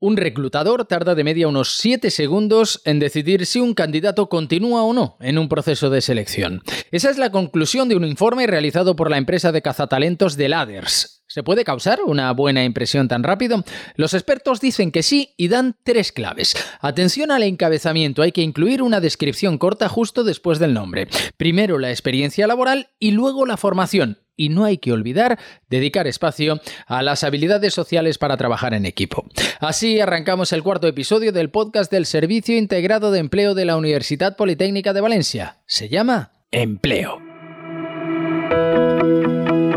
Un reclutador tarda de media unos 7 segundos en decidir si un candidato continúa o no en un proceso de selección. Esa es la conclusión de un informe realizado por la empresa de cazatalentos de Ladders. ¿Se puede causar una buena impresión tan rápido? Los expertos dicen que sí y dan tres claves. Atención al encabezamiento, hay que incluir una descripción corta justo después del nombre. Primero la experiencia laboral y luego la formación y no hay que olvidar dedicar espacio a las habilidades sociales para trabajar en equipo. Así arrancamos el cuarto episodio del podcast del Servicio Integrado de Empleo de la Universidad Politécnica de Valencia. Se llama Empleo.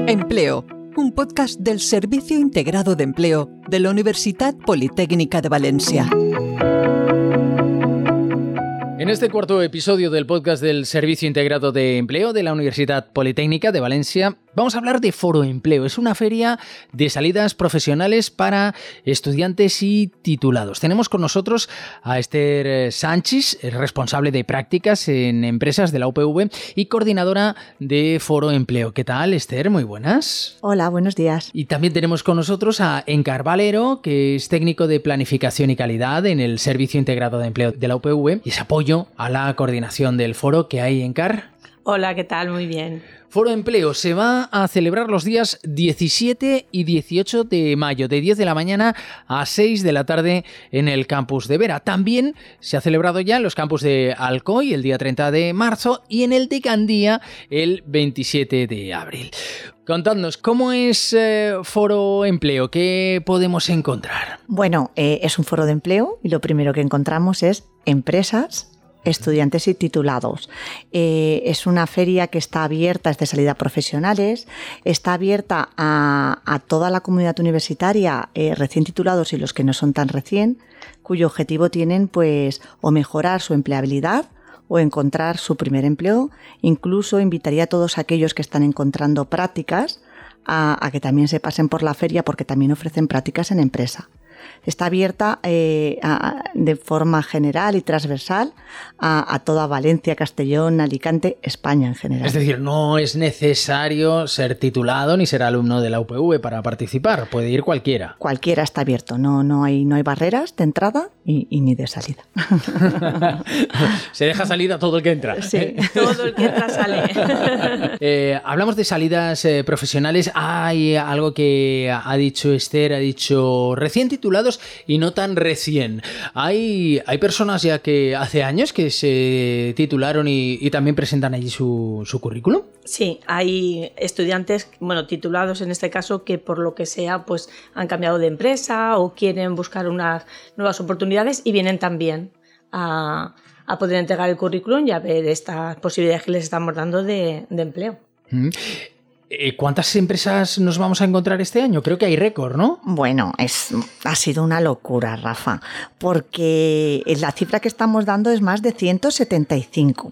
Empleo, un podcast del Servicio Integrado de Empleo de la Universidad Politécnica de Valencia. En este cuarto episodio del podcast del Servicio Integrado de Empleo de la Universidad Politécnica de Valencia, vamos a hablar de Foro Empleo. Es una feria de salidas profesionales para estudiantes y titulados. Tenemos con nosotros a Esther eh, Sánchez, responsable de prácticas en empresas de la UPV y coordinadora de Foro Empleo. ¿Qué tal, Esther? Muy buenas. Hola, buenos días. Y también tenemos con nosotros a Encar Valero, que es técnico de planificación y calidad en el Servicio Integrado de Empleo de la UPV y es apoyo a la coordinación del foro que hay en CAR. Hola, ¿qué tal? Muy bien. Foro Empleo se va a celebrar los días 17 y 18 de mayo, de 10 de la mañana a 6 de la tarde en el campus de Vera. También se ha celebrado ya en los campus de Alcoy el día 30 de marzo y en el de Candía el 27 de abril. Contadnos, ¿cómo es eh, Foro Empleo? ¿Qué podemos encontrar? Bueno, eh, es un foro de empleo y lo primero que encontramos es empresas estudiantes y titulados. Eh, es una feria que está abierta, es de salida profesionales, está abierta a, toda la comunidad universitaria, eh, recién titulados y los que no son tan recién, cuyo objetivo tienen pues o mejorar su empleabilidad o encontrar su primer empleo. Incluso invitaría a todos aquellos que están encontrando prácticas a que también se pasen por la feria porque también ofrecen prácticas en empresa está abierta eh, de forma general y transversal a, toda Valencia, Castellón, Alicante, España en general. Es decir, no es necesario ser titulado ni ser alumno de la UPV para participar, puede ir cualquiera. Cualquiera está abierto, no, no, hay, no hay barreras de entrada y, ni de salida. Se deja salida todo el que entra. Sí, todo el que entra sale. Eh, hablamos de salidas eh, profesionales. Hay algo que ha dicho Esther, ha dicho recién titulados y no tan recién. Hay, hay personas ya que hace años que se titularon y, también presentan allí su, su currículum. Sí, hay estudiantes, bueno, titulados en este caso, que por lo que sea, pues han cambiado de empresa o quieren buscar unas nuevas oportunidades y vienen también a, a poder entregar el currículum y a ver estas posibilidades que les estamos dando de, de empleo. Mm. Eh, ¿Cuántas empresas nos vamos a encontrar este año? Creo que hay récord, ¿no? Bueno, es, ha sido una locura, Rafa, porque la cifra que estamos dando es más de 175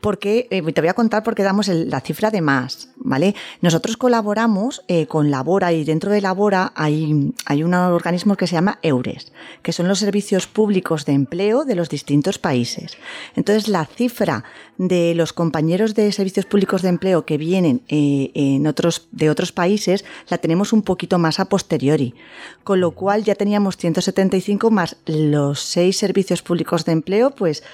porque eh, te voy a contar porque damos la cifra de más, ¿vale? Nosotros colaboramos eh, con Labora y dentro de Labora hay, hay un organismo que se llama EURES, que son los servicios públicos de empleo de los distintos países. Entonces, la cifra de los compañeros de servicios públicos de empleo que vienen eh, en otros, de otros países la tenemos un poquito más a posteriori, con lo cual ya teníamos 175 más los seis servicios públicos de empleo, pues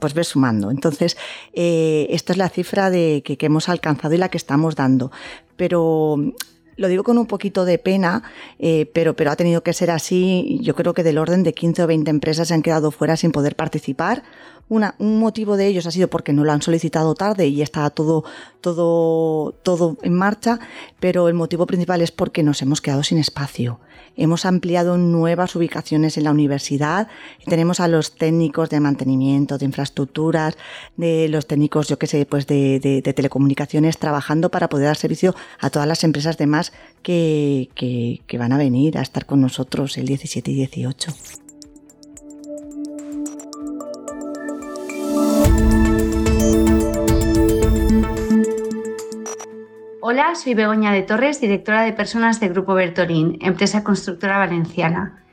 pues ves sumando. Entonces, eh, esta es la cifra de que, hemos alcanzado y la que estamos dando. Pero lo digo con un poquito de pena, eh, pero, pero ha tenido que ser así. Yo creo que del orden de 15 o 20 empresas se han quedado fuera sin poder participar. Una, un motivo de ellos ha sido porque no lo han solicitado tarde y está todo, todo, todo en marcha, pero el motivo principal es porque nos hemos quedado sin espacio. Hemos ampliado nuevas ubicaciones en la universidad. Tenemos a los técnicos de mantenimiento, de infraestructuras, de los técnicos, yo qué sé, pues de, de, telecomunicaciones trabajando para poder dar servicio a todas las empresas demás que, que, que van a venir a estar con nosotros el 17 y 18. Hola, soy Begoña de Torres, directora de personas de Grupo Bertolín, empresa constructora valenciana.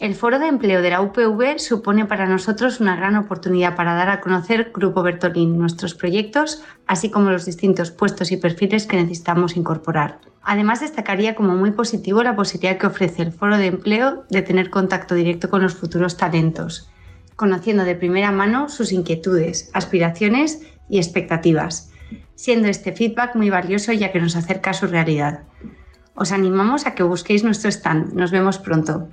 El foro de empleo de la UPV supone para nosotros una gran oportunidad para dar a conocer Grupo Bertolín, nuestros proyectos, así como los distintos puestos y perfiles que necesitamos incorporar. Además, destacaría como muy positivo la posibilidad que ofrece el foro de empleo de tener contacto directo con los futuros talentos, conociendo de primera mano sus inquietudes, aspiraciones y expectativas, siendo este feedback muy valioso ya que nos acerca a su realidad. Os animamos a que busquéis nuestro stand. Nos vemos pronto.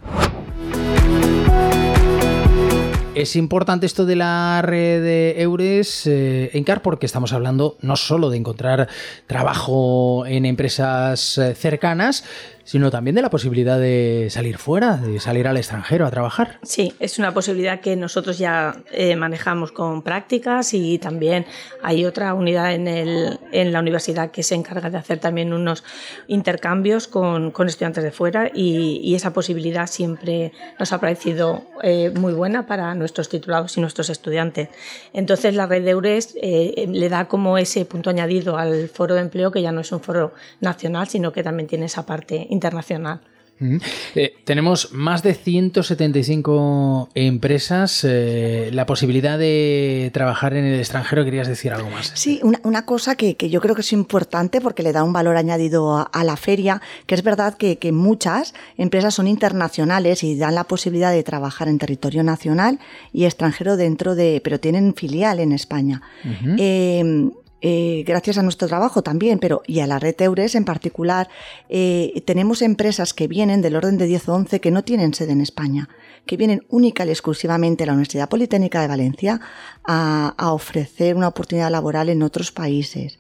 Es importante esto de la red de Eures, eh, Encar, porque estamos hablando no solo de encontrar trabajo en empresas eh, cercanas, sino también de la posibilidad de salir fuera, de salir al extranjero a trabajar. Sí, es una posibilidad que nosotros ya eh, manejamos con prácticas y también hay otra unidad en, el, en, la universidad que se encarga de hacer también unos intercambios con, con estudiantes de fuera y, y, esa posibilidad siempre nos ha parecido eh, muy buena para nuestros titulados y nuestros estudiantes. Entonces la red de EURES eh, le da como ese punto añadido al foro de empleo que ya no es un foro nacional, sino que también tiene esa parte internacional. Eh, tenemos más de 175 empresas. Eh, la posibilidad de trabajar en el extranjero, ¿querías decir algo más? Sí, una, una cosa que, que, yo creo que es importante porque le da un valor añadido a, a la feria, que es verdad que, que, muchas empresas son internacionales y dan la posibilidad de trabajar en territorio nacional y extranjero dentro de, pero tienen filial en España. Uh -huh. eh, eh, gracias a nuestro trabajo también, pero y a la red Eures en particular, eh, tenemos empresas que vienen del orden de 10 o 11 que no tienen sede en España, que vienen única y exclusivamente a la Universidad Politécnica de Valencia a, ofrecer una oportunidad laboral en otros países.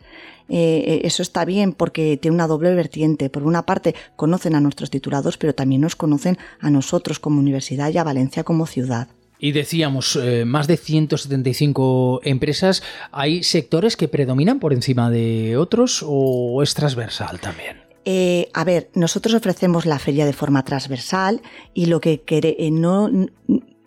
Eh, eso está bien porque tiene una doble vertiente. Por una parte, conocen a nuestros titulados, pero también nos conocen a nosotros como universidad y a Valencia como ciudad. Y decíamos, eh, más de 175 empresas. ¿Hay sectores que predominan por encima de otros o es transversal también? Eh, a ver, nosotros ofrecemos la feria de forma transversal y lo que quere, eh, no,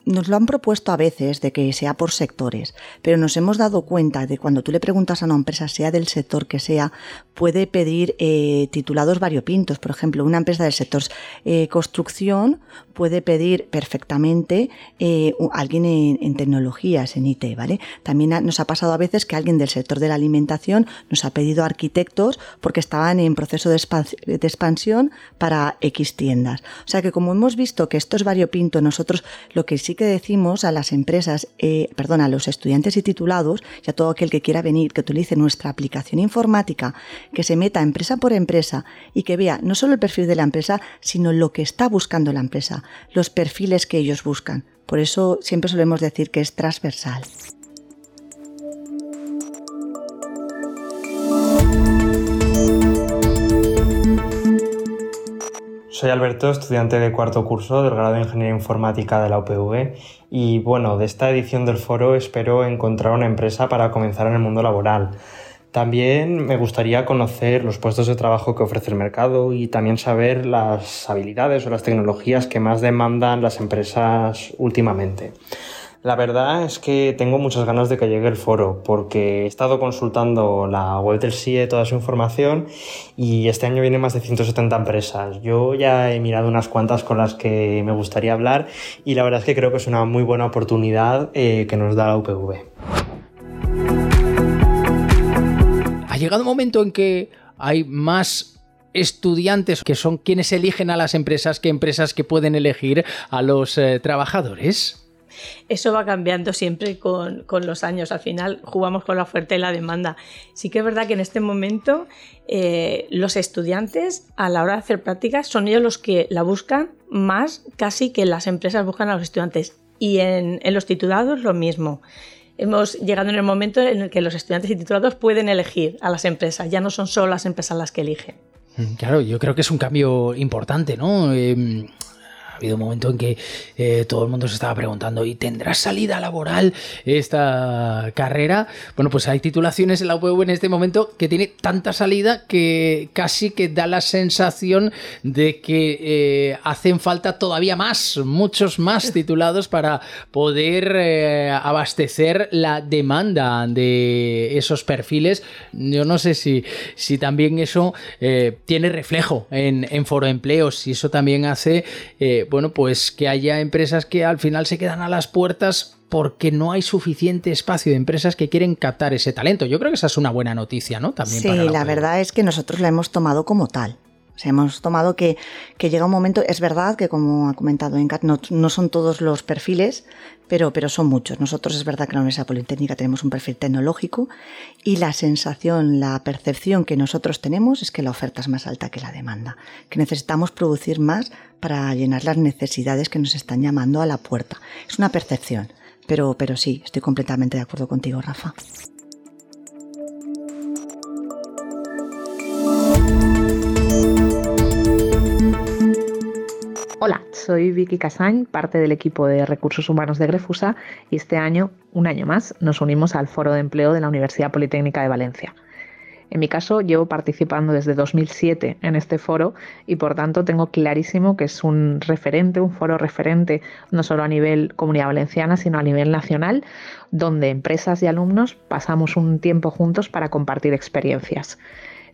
nos lo han propuesto a veces de que sea por sectores, pero nos hemos dado cuenta de cuando tú le preguntas a una empresa, sea del sector que sea, puede pedir eh, titulados variopintos. Por ejemplo, una empresa del sector eh, construcción puede pedir perfectamente eh, alguien en, tecnologías, en IT, ¿vale? También nos ha pasado a veces que alguien del sector de la alimentación nos ha pedido arquitectos porque estaban en proceso de, de expansión para X tiendas. O sea que como hemos visto que esto es variopinto, nosotros lo que sí que decimos a las empresas, eh, perdón, a los estudiantes y titulados y a todo aquel que quiera venir, que utilice nuestra aplicación informática, que se meta empresa por empresa y que vea no solo el perfil de la empresa, sino lo que está buscando la empresa, los perfiles que ellos buscan. Por eso siempre solemos decir que es transversal. Soy Alberto, estudiante de cuarto curso del grado de Ingeniería Informática de la UPV y bueno, de esta edición del foro espero encontrar una empresa para comenzar en el mundo laboral. También me gustaría conocer los puestos de trabajo que ofrece el mercado y también saber las habilidades o las tecnologías que más demandan las empresas últimamente. La verdad es que tengo muchas ganas de que llegue el foro porque he estado consultando la web del CIE toda su información y este año vienen más de 170 empresas. Yo ya he mirado unas cuantas con las que me gustaría hablar y la verdad es que creo que es una muy buena oportunidad eh, que nos da la UPV. Ha llegado un momento en que hay más estudiantes que son quienes eligen a las empresas que empresas que pueden elegir a los eh, trabajadores. Eso va cambiando siempre con, con, los años. Al final jugamos con la oferta y la demanda. Sí que es verdad que en este momento eh, los estudiantes a la hora de hacer prácticas son ellos los que la buscan más casi que las empresas buscan a los estudiantes. Y en, en los titulados lo mismo. Hemos llegado en el momento en el que los estudiantes y titulados pueden elegir a las empresas. Ya no son solo las empresas las que eligen. Claro, yo creo que es un cambio importante, ¿no? Eh, ha habido un momento en que eh, todo el mundo se estaba preguntando, ¿y tendrá salida laboral esta carrera? Bueno, pues hay titulaciones en la UPV en este momento que tiene tanta salida que casi que da la sensación de que eh, hacen falta todavía más, muchos más titulados para poder eh, abastecer la demanda de esos perfiles. Yo no sé si, si también eso tiene reflejo en, en Foro Empleos, si eso también hace bueno, pues que haya empresas que al final se quedan a las puertas porque no hay suficiente espacio de empresas que quieren captar ese talento. Yo creo que esa es una buena noticia, ¿no? También sí, la, la verdad es que nosotros la hemos tomado como tal. O sea, hemos tomado que, llega un momento, es verdad que como ha comentado Encat, no, no son todos los perfiles, pero, pero son muchos. Nosotros es verdad que en la Universidad Politécnica tenemos un perfil tecnológico y la sensación, la percepción que nosotros tenemos es que la oferta es más alta que la demanda, que necesitamos producir más para llenar las necesidades que nos están llamando a la puerta. Es una percepción, pero, pero sí, estoy completamente de acuerdo contigo, Rafa. Hola, soy Vicky Casañ, parte del equipo de recursos humanos de Grefusa y este año, un año más, nos unimos al Foro de Empleo de la Universidad Politécnica de Valencia. En mi caso, llevo participando desde 2007 en este foro y por tanto tengo clarísimo que es un referente, un foro referente no solo a nivel comunidad valenciana, sino a nivel nacional, donde empresas y alumnos pasamos un tiempo juntos para compartir experiencias.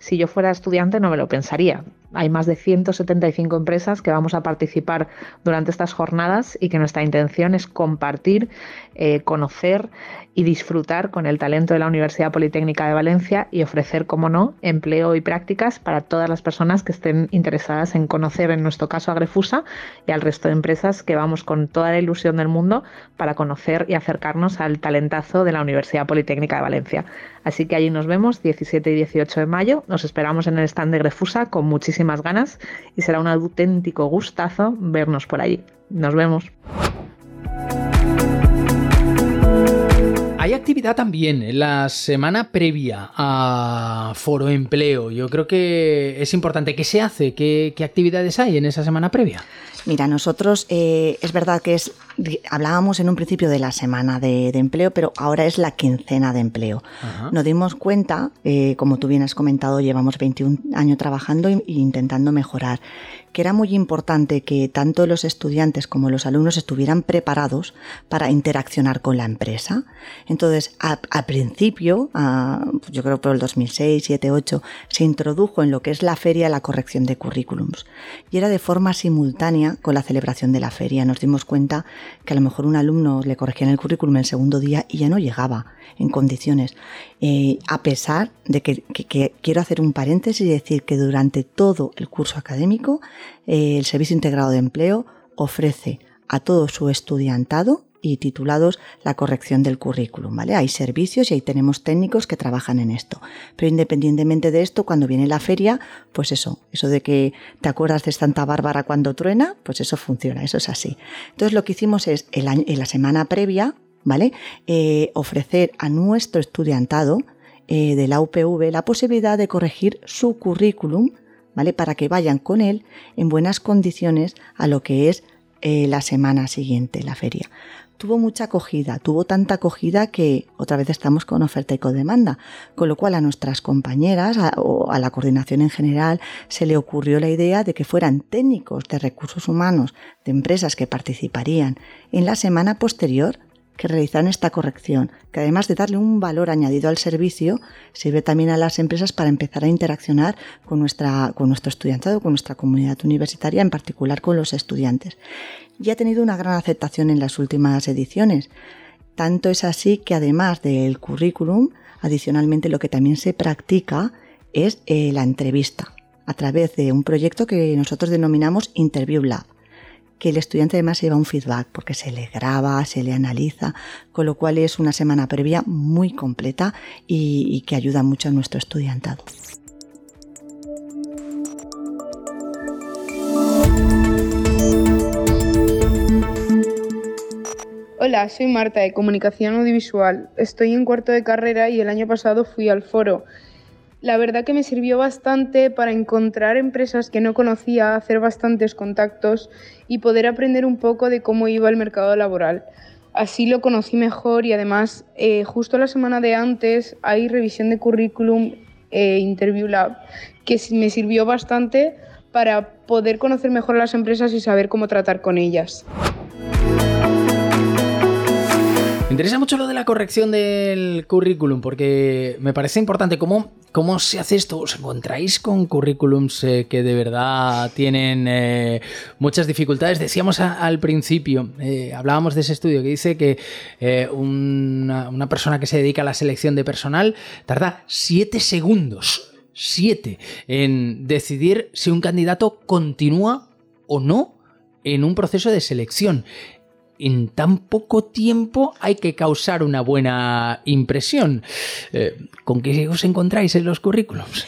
Si yo fuera estudiante no me lo pensaría. Hay más de 175 empresas que vamos a participar durante estas jornadas y que nuestra intención es compartir, eh, conocer y disfrutar con el talento de la Universidad Politécnica de Valencia y ofrecer, como no, empleo y prácticas para todas las personas que estén interesadas en conocer, en nuestro caso, a Grefusa y al resto de empresas que vamos con toda la ilusión del mundo para conocer y acercarnos al talentazo de la Universidad Politécnica de Valencia. Así que allí nos vemos 17 y 18 de mayo. Nos esperamos en el stand de Grefusa con muchísimas ganas y será un auténtico gustazo vernos por allí. Nos vemos. Hay actividad también en la semana previa a Foro Empleo. Yo creo que es importante. ¿Qué se hace? ¿Qué, actividades hay en esa semana previa? Mira, nosotros eh, es verdad que es hablábamos en un principio de la semana de, empleo, pero ahora es la quincena de empleo. Nos dimos cuenta, eh, como tú bien has comentado, llevamos 21 años trabajando e intentando mejorar que era muy importante que tanto los estudiantes como los alumnos estuvieran preparados para interaccionar con la empresa. Entonces, al principio, yo creo por el 2006, 7, 8, se introdujo en lo que es la feria la corrección de currículums. Y era de forma simultánea con la celebración de la feria. Nos dimos cuenta que a lo mejor un alumno le corregía en el currículum el segundo día y ya no llegaba en condiciones. Eh, a pesar de que, quiero hacer un paréntesis y decir que durante todo el curso académico eh, el Servicio Integrado de Empleo ofrece a todo su estudiantado y titulados la corrección del currículum, ¿vale? Hay servicios y ahí tenemos técnicos que trabajan en esto. Pero independientemente de esto, cuando viene la feria, pues eso, eso de que te acuerdas de Santa Bárbara cuando truena, pues eso funciona, eso es así. Entonces lo que hicimos es, en la semana previa, ¿vale? Eh, ofrecer a nuestro estudiantado eh, de la UPV la posibilidad de corregir su currículum, ¿vale? Para que vayan con él en buenas condiciones a lo que es eh, la semana siguiente, la feria. Tuvo mucha acogida, tuvo tanta acogida que otra vez estamos con oferta y con demanda, con lo cual a nuestras compañeras o a la coordinación en general se le ocurrió la idea de que fueran técnicos de recursos humanos de empresas que participarían en la semana posterior que realizaran esta corrección, que además de darle un valor añadido al servicio, sirve también a las empresas para empezar a interaccionar con, nuestra, con nuestro estudiantado, con nuestra comunidad universitaria, en particular con los estudiantes y ha tenido una gran aceptación en las últimas ediciones. Tanto es así que además del currículum, adicionalmente lo que también se practica es eh, la entrevista a través de un proyecto que nosotros denominamos Interview Lab, que el estudiante además lleva un feedback porque se le graba, se le analiza, con lo cual es una semana previa muy completa y, y que ayuda mucho a nuestro estudiantado. Hola, soy Marta de Comunicación Audiovisual. Estoy en cuarto de carrera y el año pasado fui al foro. La verdad que me sirvió bastante para encontrar empresas que no conocía, hacer bastantes contactos y poder aprender un poco de cómo iba el mercado laboral. Así lo conocí mejor y además eh, justo la semana de antes hay revisión de currículum e Interview Lab que me sirvió bastante para poder conocer mejor las empresas y saber cómo tratar con ellas. Me interesa mucho lo de la corrección del currículum, porque me parece importante cómo, cómo se hace esto. ¿Os encontráis con currículums eh, que de verdad tienen eh, muchas dificultades? Decíamos al principio, eh, hablábamos de ese estudio que dice que una, una persona que se dedica a la selección de personal tarda siete segundos siete en decidir si un candidato continúa o no en un proceso de selección. En tan poco tiempo hay que causar una buena impresión. Eh, ¿Con qué os encontráis en los currículums?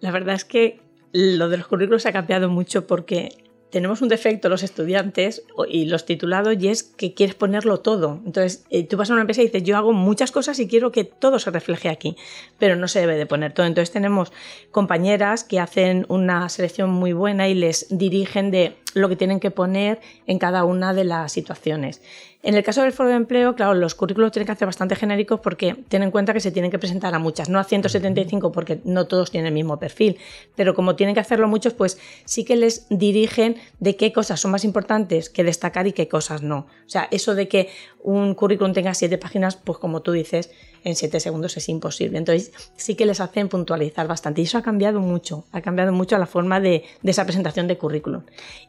La verdad es que lo de los currículos ha cambiado mucho porque tenemos un defecto los estudiantes y los titulados y es que quieres ponerlo todo. Entonces, eh, tú vas a una empresa y dices, yo hago muchas cosas y quiero que todo se refleje aquí, pero no se debe de poner todo. Entonces, tenemos compañeras que hacen una selección muy buena y les dirigen de lo que tienen que poner en cada una de las situaciones. En el caso del foro de empleo, claro, los currículos tienen que hacer bastante genéricos porque ten en cuenta que se tienen que presentar a muchas, no a 175 porque no todos tienen el mismo perfil, pero como tienen que hacerlo muchos, pues sí que les dirigen de qué cosas son más importantes que destacar y qué cosas no. O sea, eso de que un currículum tenga siete páginas, pues como tú dices, en siete segundos es imposible. Entonces sí que les hacen puntualizar bastante y eso ha cambiado mucho, ha cambiado mucho la forma de, esa presentación de currículum.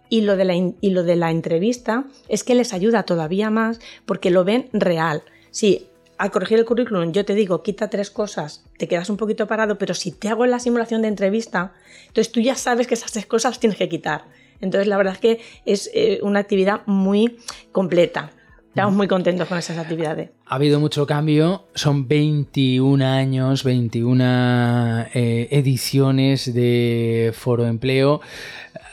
Y lo de, la, y lo de la entrevista es que les ayuda todavía más porque lo ven real. Si al corregir el currículum yo te digo quita tres cosas, te quedas un poquito parado, pero si te hago la simulación de entrevista, entonces tú ya sabes que esas tres cosas tienes que quitar. Entonces la verdad es que es eh, una actividad muy completa. Estamos muy contentos con esas actividades. Ha habido mucho cambio, son 21 años, 21 eh, ediciones de Foro Empleo,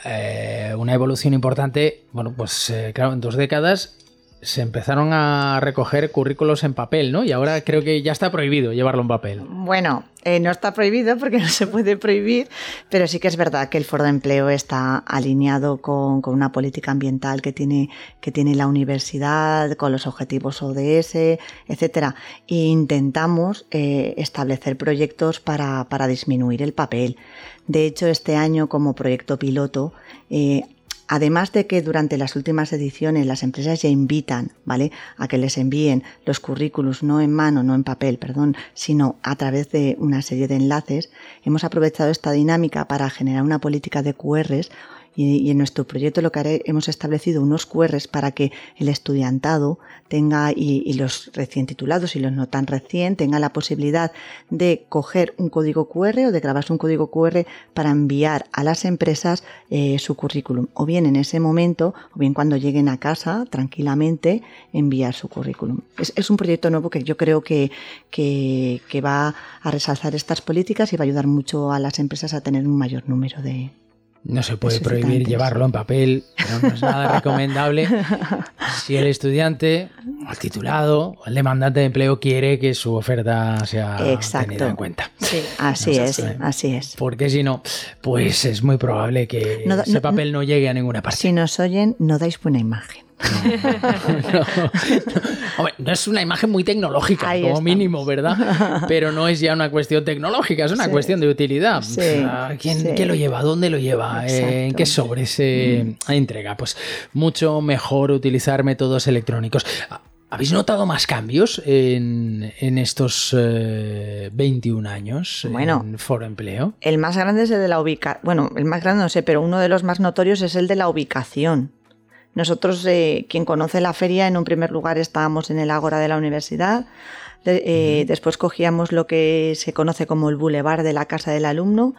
eh, una evolución importante, bueno, pues eh, claro, en dos décadas se empezaron a recoger currículos en papel, ¿no? Y ahora creo que ya está prohibido llevarlo en papel. Bueno, eh, no está prohibido porque no se puede prohibir, pero sí que es verdad que el foro de empleo está alineado con, una política ambiental que tiene, que tiene la universidad, con los objetivos ODS, etcétera. E intentamos eh, establecer proyectos para, disminuir el papel. De hecho, este año, como proyecto piloto, eh, Además de que durante las últimas ediciones las empresas ya invitan, ¿vale? A que les envíen los currículos no en mano, no en papel, perdón, sino a través de una serie de enlaces, hemos aprovechado esta dinámica para generar una política de QRs y, en nuestro proyecto lo que haré, hemos establecido unos QRs para que el estudiantado tenga, y, los recién titulados y los no tan recién, tenga la posibilidad de coger un código QR o de grabarse un código QR para enviar a las empresas eh, su currículum. O bien en ese momento, o bien cuando lleguen a casa, tranquilamente, enviar su currículum. Es, un proyecto nuevo que yo creo que, que, que va a resalzar estas políticas y va a ayudar mucho a las empresas a tener un mayor número de, no se puede prohibir llevarlo en papel, no es nada recomendable. Si el estudiante, el titulado, el demandante de empleo quiere que su oferta sea tenida en cuenta. Sí, así es, así es. Porque si no, pues es muy probable que ese papel no llegue a ninguna parte. Si nos oyen, no dais buena imagen. No, es una imagen muy tecnológica, como mínimo, ¿verdad? Pero no es ya una cuestión tecnológica, es una cuestión de utilidad. ¿quién, ¿Qué lo lleva? ¿Dónde lo lleva? ¿En qué sobre se mm. entrega? Pues mucho mejor utilizar métodos electrónicos. ¿Habéis notado más cambios en, estos 21 eh, años bueno, en Foro Empleo? El más grande es el de la ubicación. Bueno, el más grande no sé, pero uno de los más notorios es el de la ubicación. Nosotros, eh, quien conoce la feria, en un primer lugar estábamos en el Ágora de la universidad, eh, después cogíamos lo que se conoce como el bulevar de la casa del alumno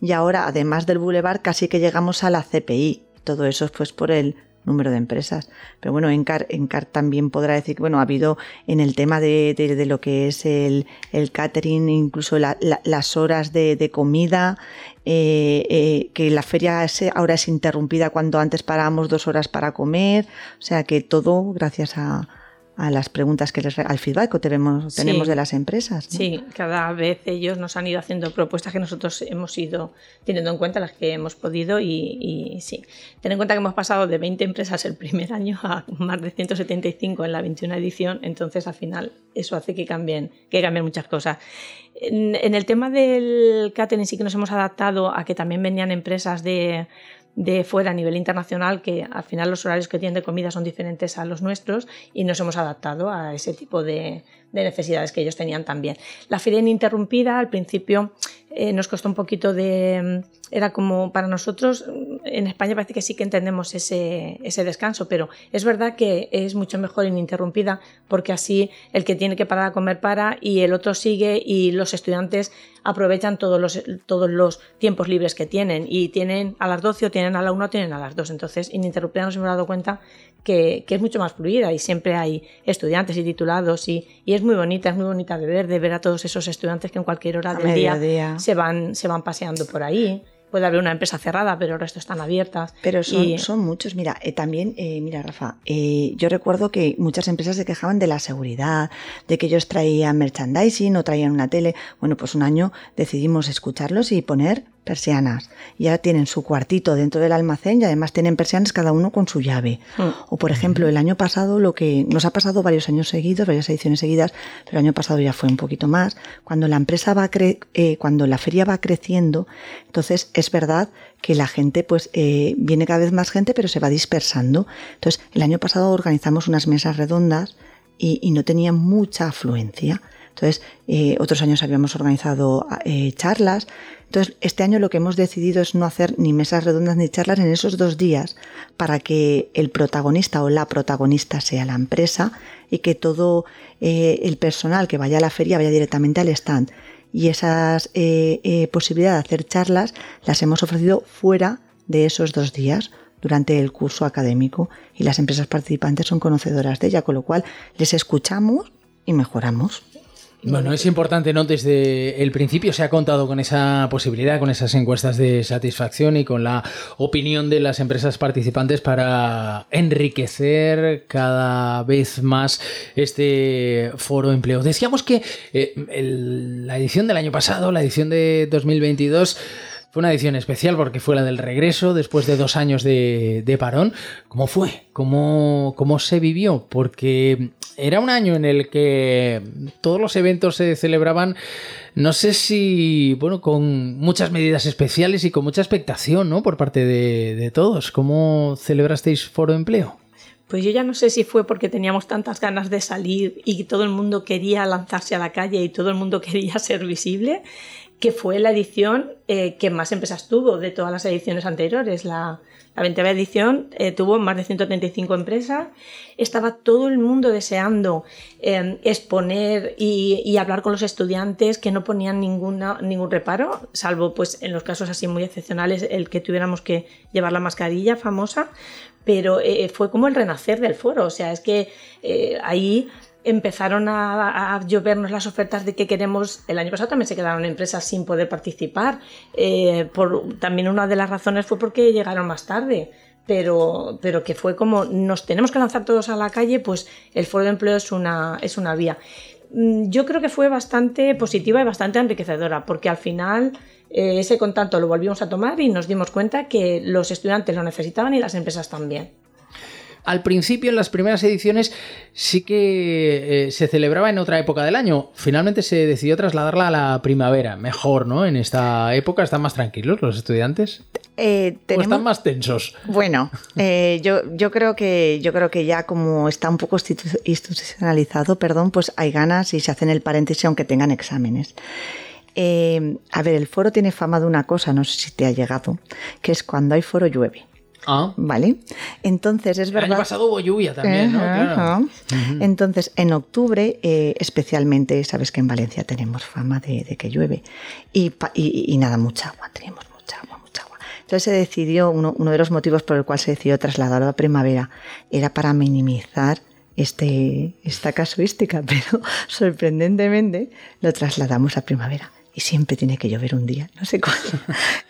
y ahora, además del bulevar, casi que llegamos a la CPI. Todo eso pues por el número de empresas. Pero bueno, Encar, Encar también podrá decir que bueno, ha habido en el tema de, de, lo que es el, el catering, incluso las horas de, de comida, eh, eh, que la feria ahora es interrumpida cuando antes parábamos dos horas para comer. O sea que todo gracias a, a las preguntas que les al feedback que tenemos, tenemos de las empresas. Sí, cada vez ellos nos han ido haciendo propuestas que nosotros hemos ido teniendo en cuenta las que hemos podido y, sí, ten en cuenta que hemos pasado de 20 empresas el primer año a más de 175 en la 21 edición, entonces al final eso hace que cambien, que cambien muchas cosas. En, en el tema del catering sí que nos hemos adaptado a que también venían empresas de de fuera a nivel internacional que al final los horarios que tienen de comida son diferentes a los nuestros y nos hemos adaptado a ese tipo de, necesidades que ellos tenían también. La feria ininterrumpida al principio eh, nos costó un poquito de... Era como para nosotros, en España parece que sí que entendemos ese, ese descanso, pero es verdad que es mucho mejor ininterrumpida porque así el que tiene que parar a comer para y el otro sigue y los estudiantes aprovechan todos los, todos los tiempos libres que tienen y tienen a las 12 o tienen a la 1 o tienen a las 2. Entonces, ininterrumpida nos hemos dado cuenta que, que, es mucho más fluida y siempre hay estudiantes y titulados y, y, es muy bonita, es muy bonita de ver, de ver a todos esos estudiantes que en cualquier hora del día, Se, van, se van paseando por ahí puede haber una empresa cerrada, pero el resto están abiertas. Pero son, son muchos. Mira, eh, también, eh, mira, Rafa, eh, yo recuerdo que muchas empresas se quejaban de la seguridad, de que ellos traían merchandising o traían una tele. Bueno, pues un año decidimos escucharlos y poner persianas. Ya tienen su cuartito dentro del almacén y además tienen persianas cada uno con su llave. Mm. O por ejemplo, el año pasado lo que nos ha pasado varios años seguidos, varias ediciones seguidas, pero el año pasado ya fue un poquito más, cuando la empresa va eh, cuando la feria va creciendo, entonces es verdad que la gente pues eh, viene cada vez más gente, pero se va dispersando. Entonces, el año pasado organizamos unas mesas redondas y, y no tenía mucha afluencia. Entonces, eh, otros años habíamos organizado eh, charlas. Entonces, este año lo que hemos decidido es no hacer ni mesas redondas ni charlas en esos dos días para que el protagonista o la protagonista sea la empresa y que todo eh, el personal que vaya a la feria vaya directamente al stand. Y esas posibilidades de hacer charlas las hemos ofrecido fuera de esos dos días durante el curso académico y las empresas participantes son conocedoras de ella, con lo cual les escuchamos y mejoramos. Bueno, es importante, ¿no? Desde el principio se ha contado con esa posibilidad, con esas encuestas de satisfacción y con la opinión de las empresas participantes para enriquecer cada vez más este foro de empleo. Decíamos que eh, la edición del año pasado, la edición de 2022, fue una edición especial porque fue la del regreso después de dos años de, parón. ¿Cómo fue? ¿Cómo, ¿Cómo se vivió? Porque era un año en el que todos los eventos se celebraban, no sé si, bueno, con muchas medidas especiales y con mucha expectación, ¿no? Por parte de, de todos. ¿Cómo celebrasteis Foro Empleo? Pues yo ya no sé si fue porque teníamos tantas ganas de salir y todo el mundo quería lanzarse a la calle y todo el mundo quería ser visible, que fue la edición eh, que más empresas tuvo de todas las ediciones anteriores. La, la 20 edición eh, tuvo más de 135 empresas. Estaba todo el mundo deseando em, exponer y, hablar con los estudiantes que no ponían ninguna, ningún reparo, salvo pues en los casos así muy excepcionales el que tuviéramos que llevar la mascarilla famosa. Pero eh, fue como el renacer del foro. O sea, es que ahí empezaron a, llovernos las ofertas de que queremos. El año pasado también se quedaron empresas sin poder participar. Eh, por, también una de las razones fue porque llegaron más tarde. Pero, pero que fue como nos tenemos que lanzar todos a la calle, pues el foro de empleo es una, es una vía. Mm, yo creo que fue bastante positiva y bastante enriquecedora, porque al final eh, ese contacto lo volvimos a tomar y nos dimos cuenta que los estudiantes lo necesitaban y las empresas también. Al principio, en las primeras ediciones, sí que eh, se celebraba en otra época del año. Finalmente se decidió trasladarla a la primavera. Mejor, ¿no? En esta época están más tranquilos los estudiantes. Eh, ¿O están más tensos? Bueno, eh, yo, yo, creo que, yo creo que ya como está un poco institucionalizado, perdón, pues hay ganas y se hacen el paréntesis aunque tengan exámenes. a ver, el foro tiene fama de una cosa, no sé si te ha llegado, que es cuando hay foro llueve. Ah. ¿Vale? Entonces es verdad. El año pasado hubo lluvia también, ¿no? Entonces, en octubre, eh, especialmente, sabes que en Valencia tenemos fama de, que llueve. Y, y, nada, mucha agua, tenemos mucha agua, mucha agua. Entonces se decidió, uno, uno de los motivos por el cual se decidió trasladarlo a primavera era para minimizar este, esta casuística, pero sorprendentemente lo trasladamos a primavera y siempre tiene que llover un día, no sé cuál.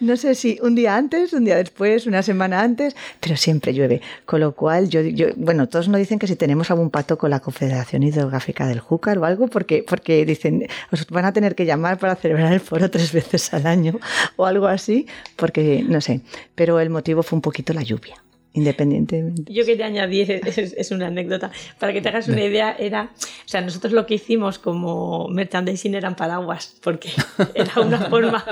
No sé si un día antes, un día después, una semana antes, pero siempre llueve. Con lo cual, yo, yo bueno, todos nos dicen que si tenemos algún pacto con la Confederación Hidrográfica del Júcar o algo, porque, porque dicen, os van a tener que llamar para celebrar el foro tres veces al año o algo así, porque no sé. Pero el motivo fue un poquito la lluvia independientemente. Yo quería añadir, es, una anécdota, para que te hagas una idea, era, o sea, nosotros lo que hicimos como merchandising eran paraguas, porque era una forma,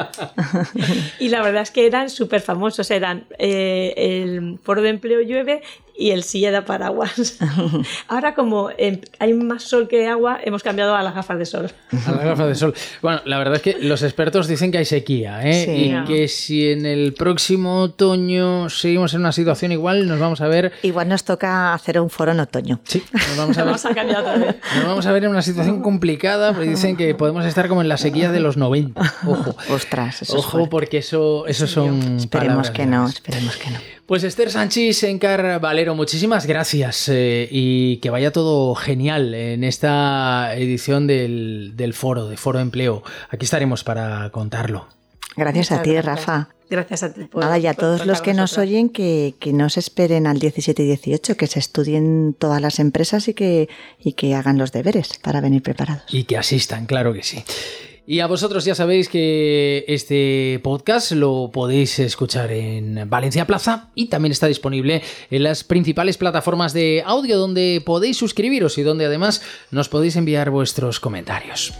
y la verdad es que eran súper famosos, eran eh, el foro de empleo llueve y el silla de paraguas. Ahora como em, hay más sol que agua, hemos cambiado a las gafas de sol. A las gafas de sol. Bueno, la verdad es que los expertos dicen que hay sequía, ¿eh? Sí. Y que si en el próximo otoño seguimos en una situación igual, nos vamos a ver... Igual nos toca hacer un foro en otoño. Sí, nos vamos a ver... Nos vamos a ver en una situación complicada, porque dicen que podemos estar como en la sequía de los 90. Ojo. Ostras, eso es Ojo, porque eso, eso son. Esperemos palabras que no, esperemos que no. Pues Esther Sánchez, Encar Valero, muchísimas gracias eh, y que vaya todo genial en esta edición del, del foro, de Foro Empleo. Aquí estaremos para contarlo. Gracias a ti, gracias. Rafa. Gracias a ti. por- Nada, y a todos los que nos oyen, que, que no se esperen al 17 y 18, que se estudien todas las empresas y que, y que hagan los deberes para venir preparados. Y que asistan, claro que sí. Y a vosotros ya sabéis que este podcast lo podéis escuchar en Valencia Plaza y también está disponible en las principales plataformas de audio donde podéis suscribiros y donde además nos podéis enviar vuestros comentarios.